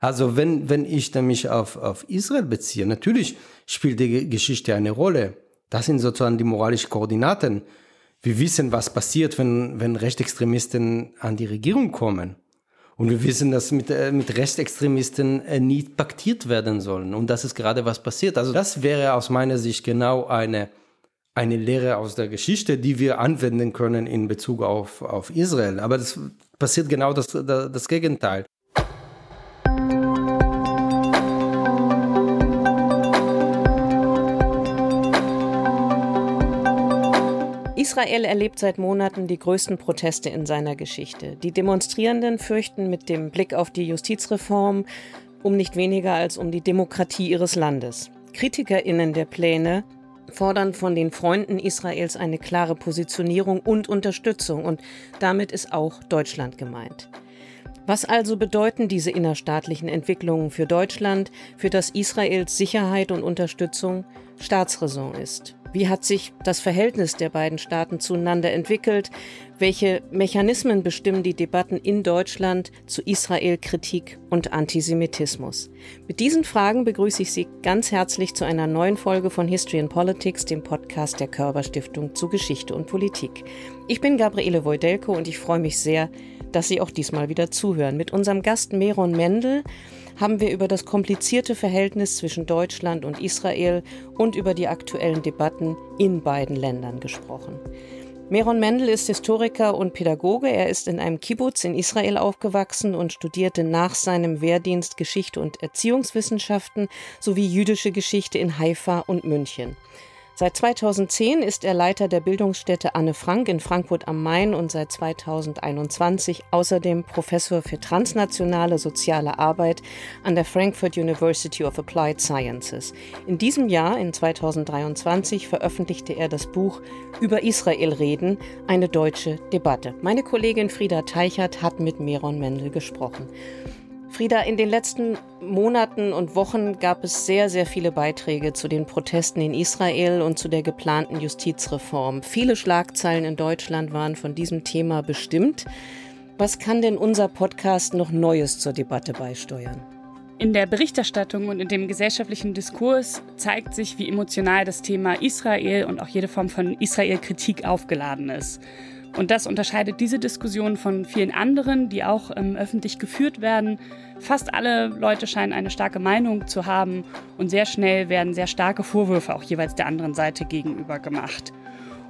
Also wenn, wenn ich dann mich auf, auf Israel beziehe, natürlich spielt die Geschichte eine Rolle. Das sind sozusagen die moralischen Koordinaten. Wir wissen, was passiert, wenn, wenn Rechtsextremisten an die Regierung kommen. Und wir wissen, dass mit, äh, mit Rechtsextremisten äh, nie paktiert werden sollen. Und das ist gerade was passiert. Also das wäre aus meiner Sicht genau eine, eine Lehre aus der Geschichte, die wir anwenden können in Bezug auf, auf Israel. Aber das passiert genau das, das, das Gegenteil. Israel erlebt seit Monaten die größten Proteste in seiner Geschichte. Die Demonstrierenden fürchten mit dem Blick auf die Justizreform um nicht weniger als um die Demokratie ihres Landes. Kritikerinnen der Pläne fordern von den Freunden Israels eine klare Positionierung und Unterstützung und damit ist auch Deutschland gemeint. Was also bedeuten diese innerstaatlichen Entwicklungen für Deutschland, für das Israels Sicherheit und Unterstützung Staatsräson ist? Wie hat sich das Verhältnis der beiden Staaten zueinander entwickelt? Welche Mechanismen bestimmen die Debatten in Deutschland zu Israel-Kritik und Antisemitismus? Mit diesen Fragen begrüße ich Sie ganz herzlich zu einer neuen Folge von History and Politics, dem Podcast der Körber Stiftung zu Geschichte und Politik. Ich bin Gabriele Wojdelko und ich freue mich sehr, dass Sie auch diesmal wieder zuhören. Mit unserem Gast Meron Mendel haben wir über das komplizierte Verhältnis zwischen Deutschland und Israel und über die aktuellen Debatten in beiden Ländern gesprochen. Meron Mendel ist Historiker und Pädagoge. Er ist in einem Kibbutz in Israel aufgewachsen und studierte nach seinem Wehrdienst Geschichte und Erziehungswissenschaften sowie jüdische Geschichte in Haifa und München. Seit 2010 ist er Leiter der Bildungsstätte Anne Frank in Frankfurt am Main und seit 2021 außerdem Professor für transnationale soziale Arbeit an der Frankfurt University of Applied Sciences. In diesem Jahr, in 2023, veröffentlichte er das Buch Über Israel reden, eine deutsche Debatte. Meine Kollegin Frieda Teichert hat mit Meron Mendel gesprochen. Frieda, in den letzten Monaten und Wochen gab es sehr, sehr viele Beiträge zu den Protesten in Israel und zu der geplanten Justizreform. Viele Schlagzeilen in Deutschland waren von diesem Thema bestimmt. Was kann denn unser Podcast noch Neues zur Debatte beisteuern? In der Berichterstattung und in dem gesellschaftlichen Diskurs zeigt sich, wie emotional das Thema Israel und auch jede Form von Israel-Kritik aufgeladen ist. Und das unterscheidet diese Diskussion von vielen anderen, die auch ähm, öffentlich geführt werden. Fast alle Leute scheinen eine starke Meinung zu haben und sehr schnell werden sehr starke Vorwürfe auch jeweils der anderen Seite gegenüber gemacht.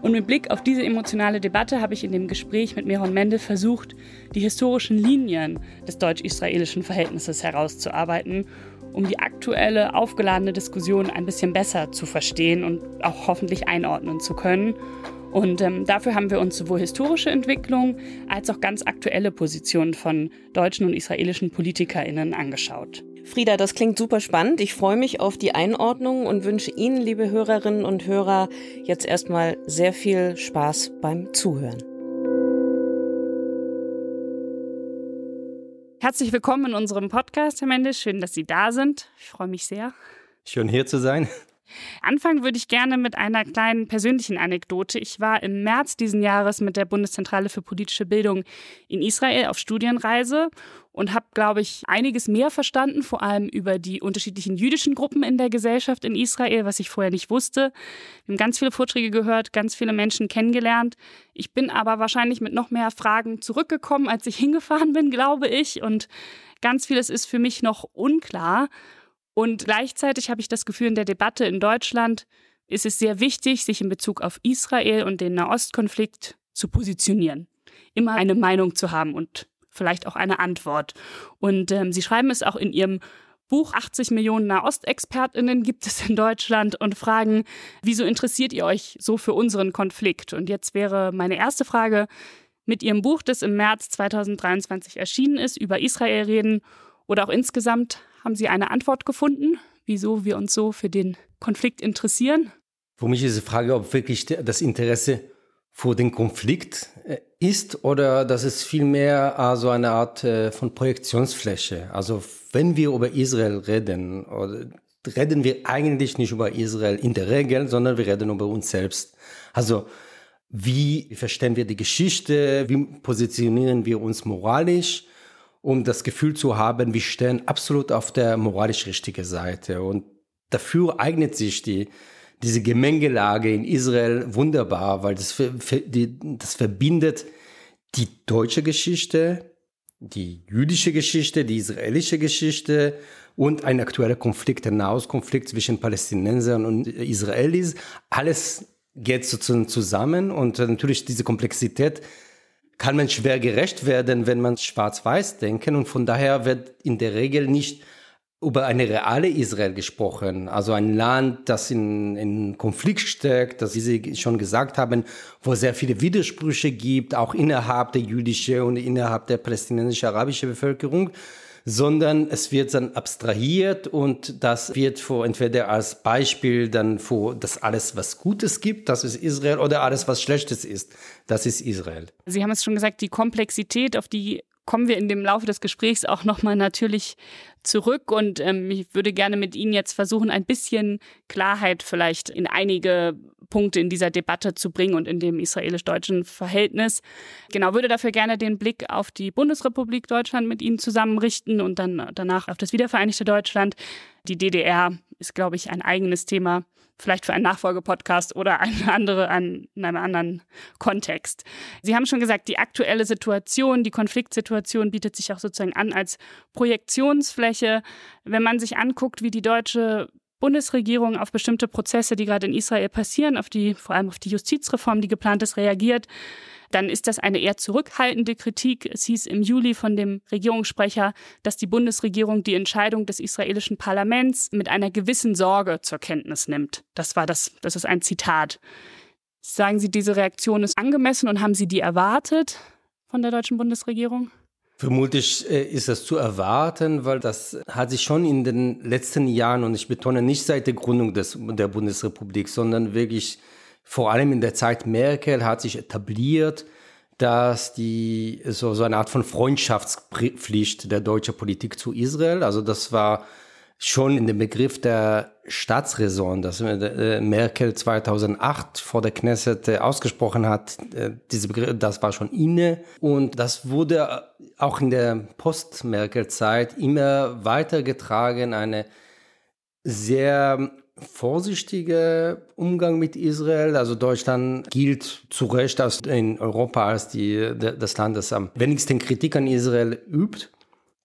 Und mit Blick auf diese emotionale Debatte habe ich in dem Gespräch mit Meron Mendel versucht, die historischen Linien des deutsch-israelischen Verhältnisses herauszuarbeiten, um die aktuelle aufgeladene Diskussion ein bisschen besser zu verstehen und auch hoffentlich einordnen zu können und ähm, dafür haben wir uns sowohl historische Entwicklungen als auch ganz aktuelle Positionen von deutschen und israelischen PolitikerInnen angeschaut. Frieda, das klingt super spannend. Ich freue mich auf die Einordnung und wünsche Ihnen, liebe Hörerinnen und Hörer, jetzt erstmal sehr viel Spaß beim Zuhören. Herzlich willkommen in unserem Podcast, Herr Mendes. Schön, dass Sie da sind. Ich freue mich sehr. Schön hier zu sein. Anfangen würde ich gerne mit einer kleinen persönlichen Anekdote. Ich war im März diesen Jahres mit der Bundeszentrale für politische Bildung in Israel auf Studienreise und habe, glaube ich, einiges mehr verstanden, vor allem über die unterschiedlichen jüdischen Gruppen in der Gesellschaft in Israel, was ich vorher nicht wusste. Wir haben ganz viele Vorträge gehört, ganz viele Menschen kennengelernt. Ich bin aber wahrscheinlich mit noch mehr Fragen zurückgekommen, als ich hingefahren bin, glaube ich. Und ganz vieles ist für mich noch unklar. Und gleichzeitig habe ich das Gefühl, in der Debatte in Deutschland ist es sehr wichtig, sich in Bezug auf Israel und den Nahostkonflikt zu positionieren. Immer eine Meinung zu haben und vielleicht auch eine Antwort. Und ähm, Sie schreiben es auch in Ihrem Buch 80 Millionen Nahostexpertinnen gibt es in Deutschland und fragen, wieso interessiert ihr euch so für unseren Konflikt? Und jetzt wäre meine erste Frage, mit Ihrem Buch, das im März 2023 erschienen ist, über Israel reden oder auch insgesamt haben Sie eine Antwort gefunden, wieso wir uns so für den Konflikt interessieren? Für mich ist die Frage, ob wirklich das Interesse vor dem Konflikt äh, ist oder dass es vielmehr so also eine Art äh, von Projektionsfläche. Also wenn wir über Israel reden, reden wir eigentlich nicht über Israel in der Regel, sondern wir reden über uns selbst. Also wie verstehen wir die Geschichte? Wie positionieren wir uns moralisch? Um das Gefühl zu haben, wir stehen absolut auf der moralisch richtigen Seite. Und dafür eignet sich die, diese Gemengelage in Israel wunderbar, weil das, das verbindet die deutsche Geschichte, die jüdische Geschichte, die israelische Geschichte und ein aktueller Konflikt, der Nahostkonflikt zwischen Palästinensern und Israelis. Alles geht sozusagen zusammen und natürlich diese Komplexität kann man schwer gerecht werden, wenn man schwarz-weiß denken. Und von daher wird in der Regel nicht über eine reale Israel gesprochen, also ein Land, das in, in Konflikt steckt, das wie Sie schon gesagt haben, wo sehr viele Widersprüche gibt, auch innerhalb der jüdischen und innerhalb der palästinensisch-arabischen Bevölkerung, sondern es wird dann abstrahiert und das wird vor entweder als Beispiel dann vor das alles, was Gutes gibt, das ist Israel, oder alles, was Schlechtes ist, das ist Israel. Sie haben es schon gesagt, die Komplexität, auf die kommen wir in dem Laufe des Gesprächs auch nochmal natürlich zurück und ähm, ich würde gerne mit Ihnen jetzt versuchen, ein bisschen Klarheit vielleicht in einige Punkte in dieser Debatte zu bringen und in dem israelisch-deutschen Verhältnis. Genau, würde dafür gerne den Blick auf die Bundesrepublik Deutschland mit Ihnen zusammenrichten und dann danach auf das wiedervereinigte Deutschland. Die DDR ist, glaube ich, ein eigenes Thema vielleicht für einen Nachfolgepodcast oder eine andere an, in einem anderen Kontext. Sie haben schon gesagt, die aktuelle Situation, die Konfliktsituation bietet sich auch sozusagen an als Projektionsfläche. Wenn man sich anguckt, wie die deutsche Bundesregierung auf bestimmte Prozesse, die gerade in Israel passieren, auf die, vor allem auf die Justizreform, die geplant ist, reagiert, dann ist das eine eher zurückhaltende Kritik. Es hieß im Juli von dem Regierungssprecher, dass die Bundesregierung die Entscheidung des israelischen Parlaments mit einer gewissen Sorge zur Kenntnis nimmt. Das war das, das ist ein Zitat. Sagen Sie, diese Reaktion ist angemessen und haben Sie die erwartet von der deutschen Bundesregierung? Vermutlich äh, ist das zu erwarten, weil das hat sich schon in den letzten Jahren, und ich betone nicht seit der Gründung des, der Bundesrepublik, sondern wirklich vor allem in der Zeit Merkel hat sich etabliert, dass die so, so eine Art von Freundschaftspflicht der deutschen Politik zu Israel, also das war schon in dem Begriff der Staatsräson, das äh, Merkel 2008 vor der Knesset äh, ausgesprochen hat, äh, diese Begriff, das war schon inne und das wurde auch in der Post-Merkel-Zeit immer weitergetragen, eine sehr vorsichtiger Umgang mit Israel. Also Deutschland gilt zu Recht als in Europa als die, das Land, das am wenigsten Kritik an Israel übt.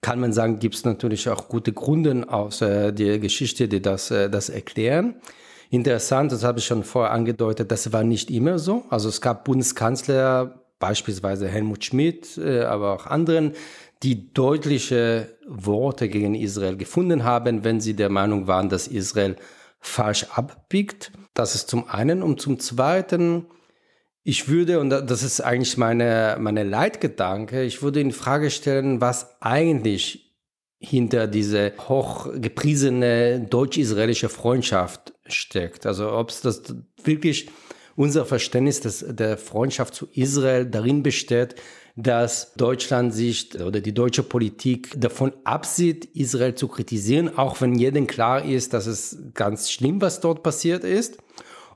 Kann man sagen, gibt es natürlich auch gute Gründe aus äh, der Geschichte, die das, äh, das erklären. Interessant, das habe ich schon vorher angedeutet, das war nicht immer so. Also es gab Bundeskanzler, beispielsweise Helmut Schmidt, äh, aber auch anderen, die deutliche Worte gegen Israel gefunden haben, wenn sie der Meinung waren, dass Israel falsch abbiegt. Das ist zum einen. Und zum zweiten, ich würde, und das ist eigentlich meine, meine Leitgedanke, ich würde in Frage stellen, was eigentlich hinter diese hochgepriesene deutsch-israelische Freundschaft steckt. Also ob es das wirklich unser Verständnis des, der Freundschaft zu Israel darin besteht, dass Deutschland sich oder die deutsche Politik davon absieht, Israel zu kritisieren, auch wenn jedem klar ist, dass es ganz schlimm, was dort passiert ist.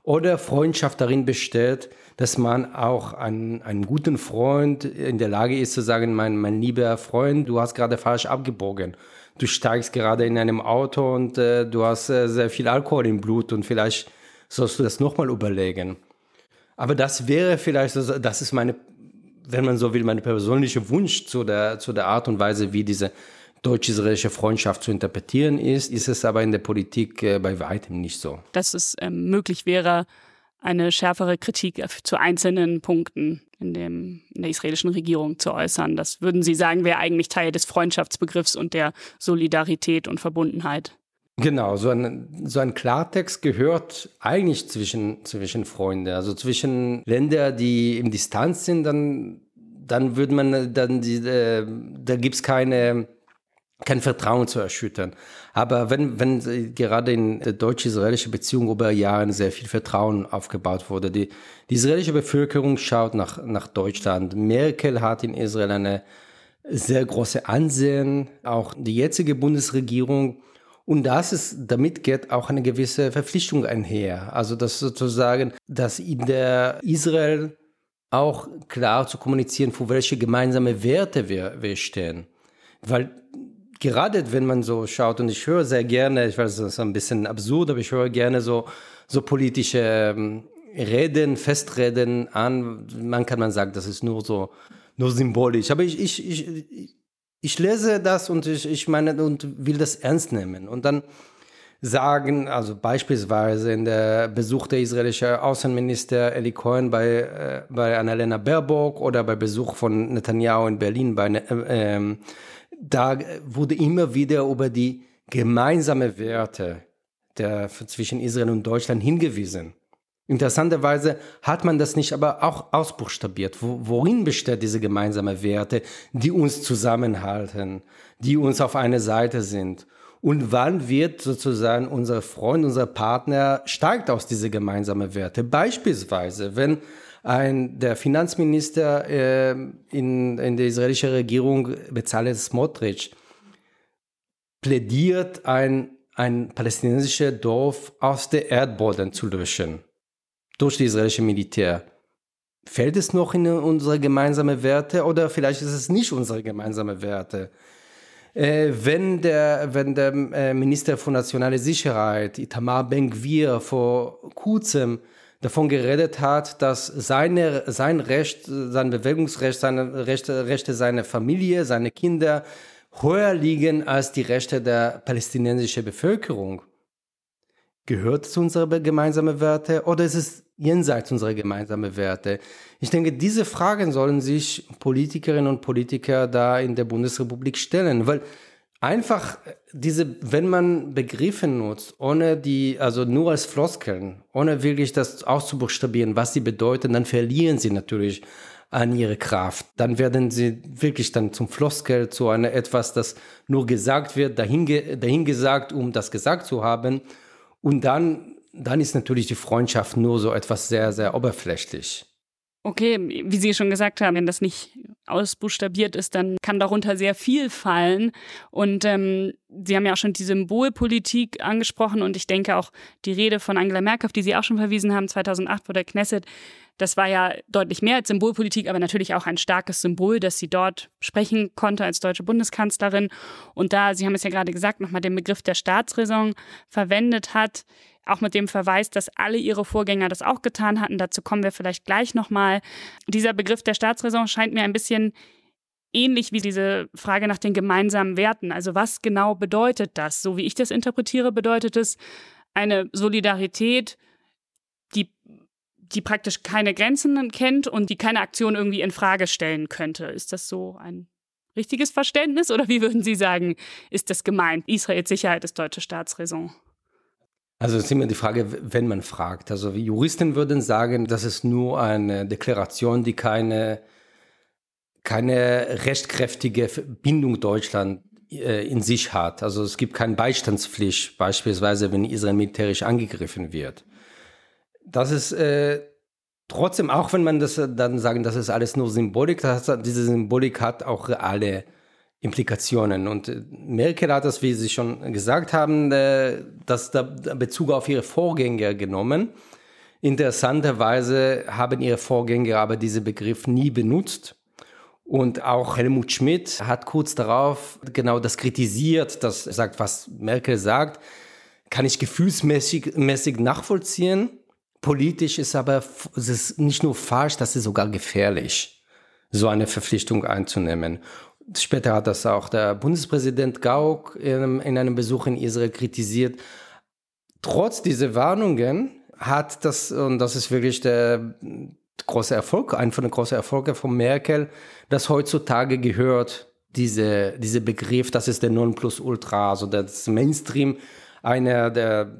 Oder Freundschaft darin besteht, dass man auch einen, einen guten Freund in der Lage ist zu sagen, mein, mein lieber Freund, du hast gerade falsch abgebogen. Du steigst gerade in einem Auto und äh, du hast äh, sehr viel Alkohol im Blut und vielleicht sollst du das nochmal überlegen. Aber das wäre vielleicht, das ist meine wenn man so will, mein persönlicher Wunsch zu der, zu der Art und Weise, wie diese deutsch-israelische Freundschaft zu interpretieren ist, ist es aber in der Politik äh, bei weitem nicht so. Dass es ähm, möglich wäre, eine schärfere Kritik zu einzelnen Punkten in, dem, in der israelischen Regierung zu äußern. Das würden Sie sagen, wäre eigentlich Teil des Freundschaftsbegriffs und der Solidarität und Verbundenheit. Genau, so ein, so ein Klartext gehört eigentlich zwischen, zwischen Freunden, also zwischen Ländern, die im Distanz sind, dann, dann würde man, dann die, äh, da gibt's keine, kein Vertrauen zu erschüttern. Aber wenn, wenn gerade in der deutsch-israelischen Beziehung über Jahre sehr viel Vertrauen aufgebaut wurde, die, die israelische Bevölkerung schaut nach, nach Deutschland. Merkel hat in Israel eine sehr große Ansehen. Auch die jetzige Bundesregierung und das ist, damit geht auch eine gewisse Verpflichtung einher. Also das sozusagen, dass in der Israel auch klar zu kommunizieren, für welche gemeinsame Werte wir, wir stehen. Weil gerade wenn man so schaut, und ich höre sehr gerne, ich weiß, das ist ein bisschen absurd, aber ich höre gerne so, so politische ähm, Reden, Festreden an. Man kann man sagen, das ist nur so, nur symbolisch. Aber ich, ich, ich, ich lese das und ich, ich meine und will das ernst nehmen. Und dann sagen, also beispielsweise in der Besuch der israelischen Außenminister Eli Cohen bei, äh, bei Annalena Baerbock oder bei Besuch von Netanyahu in Berlin bei, äh, äh, da wurde immer wieder über die gemeinsame Werte der, zwischen Israel und Deutschland hingewiesen. Interessanterweise hat man das nicht aber auch ausbuchstabiert. Wo, worin besteht diese gemeinsame Werte, die uns zusammenhalten, die uns auf eine Seite sind? Und wann wird sozusagen unser Freund, unser Partner steigt aus diese gemeinsame Werte? Beispielsweise, wenn ein, der Finanzminister äh, in, in der israelischen Regierung, Bezalel Smotrich, plädiert, ein, ein palästinensisches Dorf aus der Erdboden zu löschen durch das israelische Militär. Fällt es noch in unsere gemeinsame Werte oder vielleicht ist es nicht unsere gemeinsame Werte? Äh, wenn der, wenn der äh, Minister für nationale Sicherheit, Itamar Ben-Gvir, vor kurzem davon geredet hat, dass seine, sein Recht, sein Bewegungsrecht, seine Rechte, Rechte seiner Familie, seine Kinder höher liegen als die Rechte der palästinensischen Bevölkerung. Gehört zu unseren gemeinsamen Werte oder ist es jenseits unserer gemeinsamen Werte? Ich denke, diese Fragen sollen sich Politikerinnen und Politiker da in der Bundesrepublik stellen, weil einfach diese, wenn man Begriffe nutzt, ohne die, also nur als Floskeln, ohne wirklich das auszubuchstabieren, was sie bedeuten, dann verlieren sie natürlich an ihre Kraft. Dann werden sie wirklich dann zum Floskel, zu einer etwas, das nur gesagt wird, dahin, dahin gesagt, um das gesagt zu haben. Und dann, dann ist natürlich die Freundschaft nur so etwas sehr, sehr oberflächlich. Okay, wie Sie schon gesagt haben, wenn das nicht ausbuchstabiert ist, dann kann darunter sehr viel fallen. Und ähm, Sie haben ja auch schon die Symbolpolitik angesprochen und ich denke auch die Rede von Angela Merkel, auf die Sie auch schon verwiesen haben, 2008 vor der Knesset, das war ja deutlich mehr als Symbolpolitik, aber natürlich auch ein starkes Symbol, dass sie dort sprechen konnte als deutsche Bundeskanzlerin. Und da, Sie haben es ja gerade gesagt, nochmal den Begriff der Staatsräson verwendet hat, auch mit dem Verweis, dass alle ihre Vorgänger das auch getan hatten. Dazu kommen wir vielleicht gleich nochmal. Dieser Begriff der Staatsräson scheint mir ein bisschen ähnlich wie diese Frage nach den gemeinsamen Werten. Also was genau bedeutet das? So wie ich das interpretiere, bedeutet es eine Solidarität, die die praktisch keine Grenzen kennt und die keine Aktion irgendwie in Frage stellen könnte. Ist das so ein richtiges Verständnis oder wie würden Sie sagen, ist das gemeint? Israels Sicherheit ist deutsche Staatsräson. Also es ist immer die Frage, wenn man fragt. Also Juristen würden sagen, das ist nur eine Deklaration, die keine, keine rechtkräftige Bindung Deutschland äh, in sich hat. Also es gibt keine Beistandspflicht, beispielsweise wenn Israel militärisch angegriffen wird das ist äh, trotzdem, auch wenn man das äh, dann sagen, das ist alles nur Symbolik, das, diese Symbolik hat auch reale Implikationen. Und äh, Merkel hat das, wie Sie schon gesagt haben, äh, das da Bezug auf ihre Vorgänger genommen. Interessanterweise haben ihre Vorgänger aber diesen Begriff nie benutzt. Und auch Helmut Schmidt hat kurz darauf genau das kritisiert, das sagt, was Merkel sagt, kann ich gefühlsmäßig mäßig nachvollziehen. Politisch ist aber es ist nicht nur falsch, das ist sogar gefährlich, so eine Verpflichtung einzunehmen. Später hat das auch der Bundespräsident Gauck in, in einem Besuch in Israel kritisiert. Trotz dieser Warnungen hat das, und das ist wirklich der große Erfolg, ein von den großen Erfolgen von Merkel, dass heutzutage gehört, diese, diese Begriff, das ist der Nonplusultra, also das Mainstream, einer der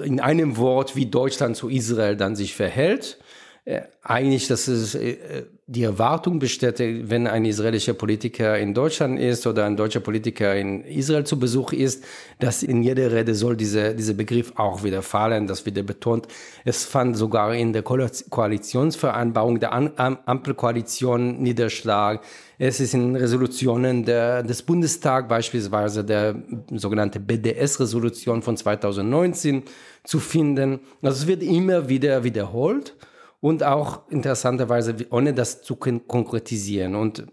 in einem Wort, wie Deutschland zu Israel dann sich verhält. Äh, eigentlich, dass es äh, die Erwartung besteht, wenn ein israelischer Politiker in Deutschland ist oder ein deutscher Politiker in Israel zu Besuch ist, dass in jeder Rede soll diese, dieser Begriff auch wieder fallen, das wieder betont. Es fand sogar in der Koalitionsvereinbarung der Ampelkoalition Niederschlag. Es ist in Resolutionen der, des Bundestags, beispielsweise der sogenannte BDS-Resolution von 2019 zu finden. Also es wird immer wieder wiederholt und auch interessanterweise ohne das zu konkretisieren. Und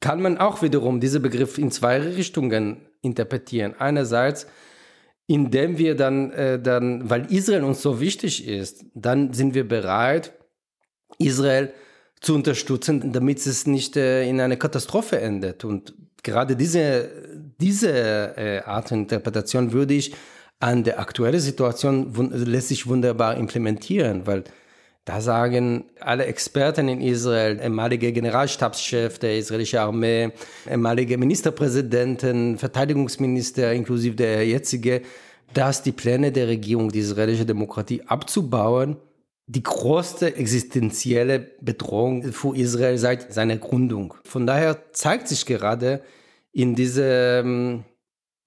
kann man auch wiederum diesen Begriff in zwei Richtungen interpretieren. Einerseits, indem wir dann, äh, dann, weil Israel uns so wichtig ist, dann sind wir bereit, Israel zu unterstützen, damit es nicht äh, in eine Katastrophe endet. Und gerade diese, diese äh, Art von Interpretation würde ich an der aktuellen Situation lässt sich wunderbar implementieren, weil da sagen alle Experten in Israel, ehemalige Generalstabschef der israelischen Armee, ehemalige Ministerpräsidenten, Verteidigungsminister inklusive der jetzige, dass die Pläne der Regierung, die israelische Demokratie abzubauen, die größte existenzielle Bedrohung für Israel seit seiner Gründung. Von daher zeigt sich gerade in dieser, ähm,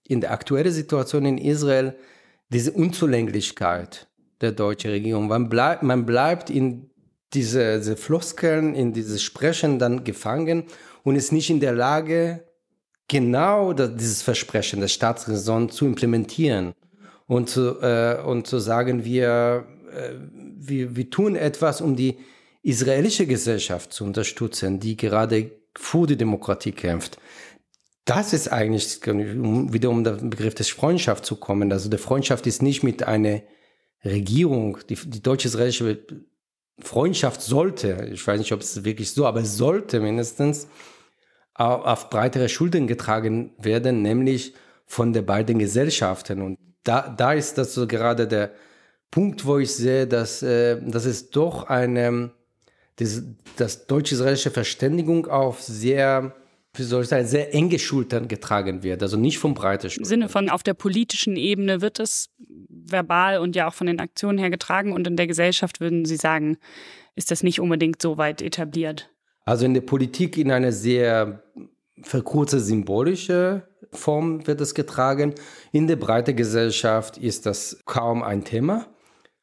in der aktuellen Situation in Israel diese Unzulänglichkeit der deutschen Regierung. Man bleibt, man bleibt in diese, diese Floskeln, in dieses Sprechen dann gefangen und ist nicht in der Lage, genau das, dieses Versprechen der Staatsräson zu implementieren und zu, äh, und zu sagen, wir äh, wir, wir tun etwas, um die israelische Gesellschaft zu unterstützen, die gerade für die Demokratie kämpft. Das ist eigentlich, um wieder um den Begriff des Freundschaft zu kommen. Also der Freundschaft ist nicht mit einer Regierung, die, die deutsche-israelische Freundschaft sollte, ich weiß nicht, ob es wirklich so, aber sollte mindestens auf, auf breitere Schultern getragen werden, nämlich von den beiden Gesellschaften. Und da, da ist das so gerade der, Punkt, wo ich sehe, dass, äh, dass es doch eine, das, das deutsch-israelische Verständigung auf sehr, wie soll ich sagen, sehr enge Schultern getragen wird, also nicht vom breiten Schultern. Im Sinne von auf der politischen Ebene wird es verbal und ja auch von den Aktionen her getragen und in der Gesellschaft würden Sie sagen, ist das nicht unbedingt so weit etabliert? Also in der Politik in eine sehr verkürzte symbolische Form wird es getragen. In der breiten Gesellschaft ist das kaum ein Thema.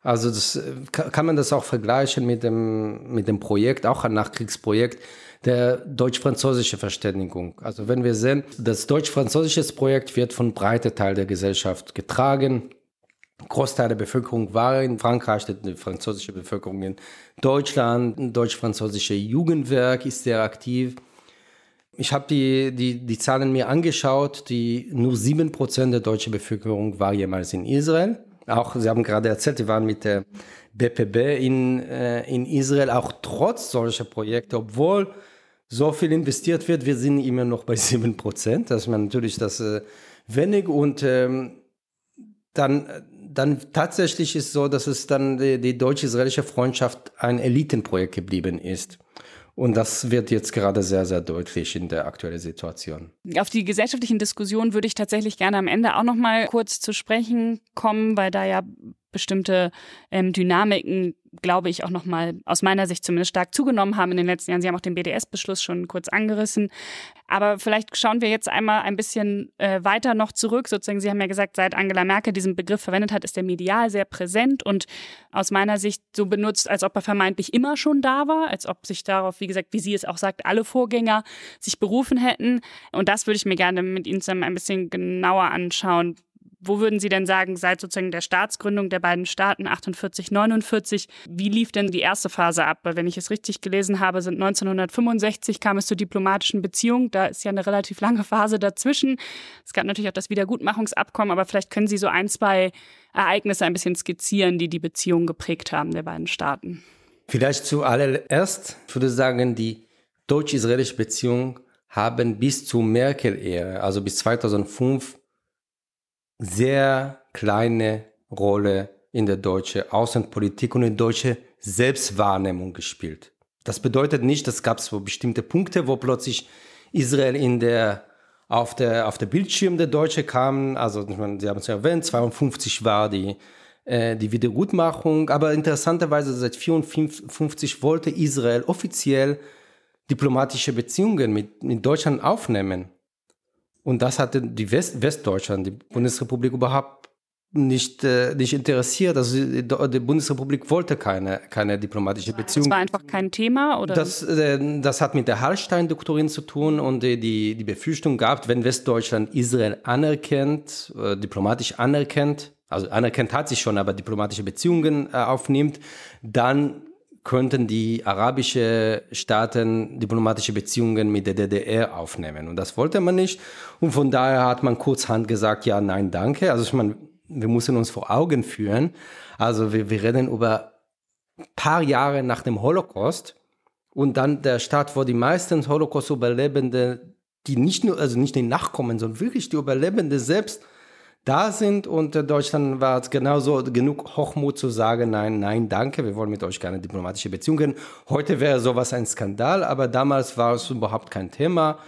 Also das, äh, kann man das auch vergleichen mit dem, mit dem Projekt, auch ein Nachkriegsprojekt der deutsch-französische Verständigung. Also wenn wir sehen, das deutsch-französische Projekt wird von breiter Teil der Gesellschaft getragen. Großteil der Bevölkerung war in Frankreich, die französische Bevölkerung in Deutschland, ein deutsch-französische Jugendwerk ist sehr aktiv. Ich habe die, die, die Zahlen mir angeschaut, die nur sieben Prozent der deutschen Bevölkerung war jemals in Israel. Auch, Sie haben gerade erzählt, Sie waren mit der BPB in, äh, in Israel, auch trotz solcher Projekte, obwohl so viel investiert wird, wir sind immer noch bei 7 Prozent. Das ist natürlich das äh, wenig und ähm, dann, dann tatsächlich ist so, dass es dann die, die deutsch-israelische Freundschaft ein Elitenprojekt geblieben ist. Und das wird jetzt gerade sehr, sehr deutlich in der aktuellen Situation. Auf die gesellschaftlichen Diskussionen würde ich tatsächlich gerne am Ende auch noch mal kurz zu sprechen kommen, weil da ja bestimmte ähm, Dynamiken, glaube ich, auch nochmal aus meiner Sicht zumindest stark zugenommen haben in den letzten Jahren. Sie haben auch den BDS-Beschluss schon kurz angerissen. Aber vielleicht schauen wir jetzt einmal ein bisschen äh, weiter noch zurück. Sozusagen, Sie haben ja gesagt, seit Angela Merkel diesen Begriff verwendet hat, ist der medial sehr präsent und aus meiner Sicht so benutzt, als ob er vermeintlich immer schon da war, als ob sich darauf, wie gesagt, wie sie es auch sagt, alle Vorgänger sich berufen hätten. Und das würde ich mir gerne mit Ihnen zusammen ein bisschen genauer anschauen wo würden Sie denn sagen, seit sozusagen der Staatsgründung der beiden Staaten 48, 49, wie lief denn die erste Phase ab? Weil wenn ich es richtig gelesen habe, sind 1965 kam es zur diplomatischen Beziehung. Da ist ja eine relativ lange Phase dazwischen. Es gab natürlich auch das Wiedergutmachungsabkommen, aber vielleicht können Sie so ein, zwei Ereignisse ein bisschen skizzieren, die die Beziehung geprägt haben der beiden Staaten. Vielleicht zuallererst würde ich sagen, die deutsch-israelische Beziehung haben bis zur Merkel-Ära, also bis 2005, sehr kleine Rolle in der deutschen Außenpolitik und in der deutschen Selbstwahrnehmung gespielt. Das bedeutet nicht, dass gab es bestimmte Punkte, wo plötzlich Israel in der auf der auf der Bildschirm der Deutsche kam. Also ich meine, Sie haben es ja erwähnt, 52 war die äh, die Wiedergutmachung, aber interessanterweise seit 54 wollte Israel offiziell diplomatische Beziehungen mit, mit Deutschland aufnehmen. Und das hatte die West Westdeutschland, die Bundesrepublik überhaupt nicht, äh, nicht interessiert. Also die, die, Bundesrepublik wollte keine, keine diplomatische Beziehung. Das war einfach kein Thema, oder? Das, äh, das hat mit der Hallstein-Doktrin zu tun und die, die, die Befürchtung gab, wenn Westdeutschland Israel anerkennt, äh, diplomatisch anerkennt, also anerkennt hat sich schon, aber diplomatische Beziehungen äh, aufnimmt, dann könnten die arabischen Staaten diplomatische Beziehungen mit der DDR aufnehmen. Und das wollte man nicht. Und von daher hat man kurzhand gesagt, ja, nein, danke. Also ich meine, wir müssen uns vor Augen führen. Also wir, wir reden über ein paar Jahre nach dem Holocaust und dann der Staat, wo die meisten Holocaust-Überlebende, die nicht nur, also nicht die Nachkommen, sondern wirklich die Überlebende selbst da sind und Deutschland war es genauso genug Hochmut zu sagen, nein, nein, danke, wir wollen mit euch keine diplomatische Beziehungen. Heute wäre sowas ein Skandal, aber damals war es überhaupt kein Thema.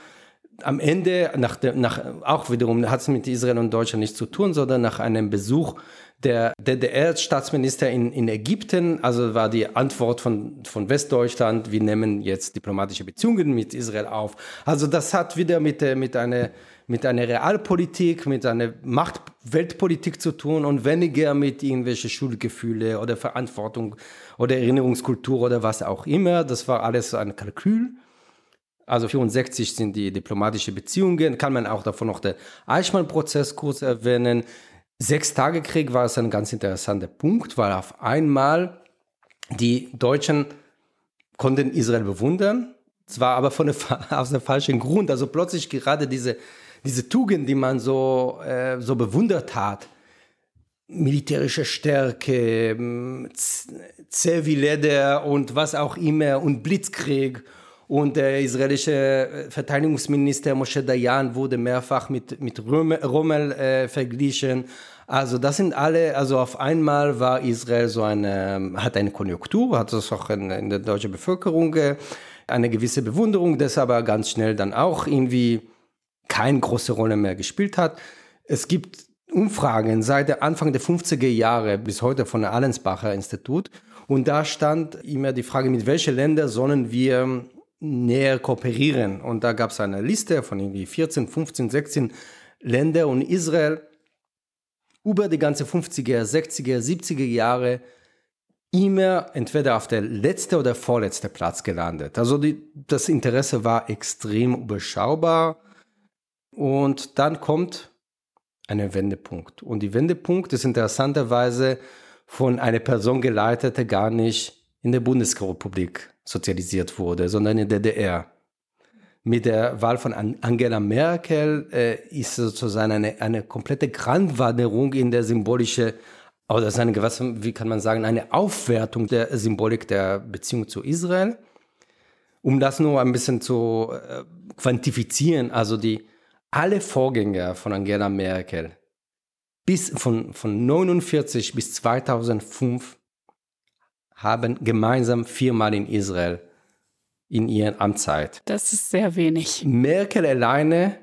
Am Ende, nach, nach auch wiederum hat es mit Israel und Deutschland nichts zu tun, sondern nach einem Besuch der DDR-Staatsminister in, in Ägypten, also war die Antwort von, von Westdeutschland, wir nehmen jetzt diplomatische Beziehungen mit Israel auf. Also das hat wieder mit, mit einer mit einer Realpolitik, mit einer Machtweltpolitik zu tun und weniger mit irgendwelchen Schuldgefühle oder Verantwortung oder Erinnerungskultur oder was auch immer. Das war alles ein Kalkül. Also 64 sind die diplomatischen Beziehungen. Kann man auch davon noch den Eichmann-Prozess kurz erwähnen. Sechs-Tage-Krieg war es ein ganz interessanter Punkt, weil auf einmal die Deutschen konnten Israel bewundern, zwar aber von der, aus dem falschen Grund. Also plötzlich gerade diese diese Tugend, die man so, äh, so bewundert hat, militärische Stärke, zäh wie Leder und was auch immer und Blitzkrieg. Und der israelische äh, Verteidigungsminister Moshe Dayan wurde mehrfach mit, mit Rommel äh, verglichen. Also das sind alle, also auf einmal war Israel so eine, hat eine Konjunktur, hat das auch in, in der deutschen Bevölkerung äh, eine gewisse Bewunderung, das aber ganz schnell dann auch irgendwie keine große Rolle mehr gespielt hat. Es gibt Umfragen seit der Anfang der 50er Jahre bis heute von der Allensbacher Institut. Und da stand immer die Frage, mit welchen Ländern sollen wir näher kooperieren? Und da gab es eine Liste von irgendwie 14, 15, 16 Länder und Israel über die ganze 50er, 60er, 70er Jahre immer entweder auf der letzte oder vorletzte Platz gelandet. Also die, das Interesse war extrem überschaubar. Und dann kommt ein Wendepunkt. Und die Wendepunkt ist interessanterweise von einer Person geleitet, der gar nicht in der Bundesrepublik sozialisiert wurde, sondern in der DDR. Mit der Wahl von Angela Merkel äh, ist sozusagen eine, eine komplette Grandwanderung in der symbolische oder seine wie kann man sagen, eine Aufwertung der Symbolik der Beziehung zu Israel. Um das nur ein bisschen zu äh, quantifizieren, also die alle Vorgänger von Angela Merkel bis von, von 49 bis 2005 haben gemeinsam viermal in Israel in ihrer Amtszeit. Das ist sehr wenig. Merkel alleine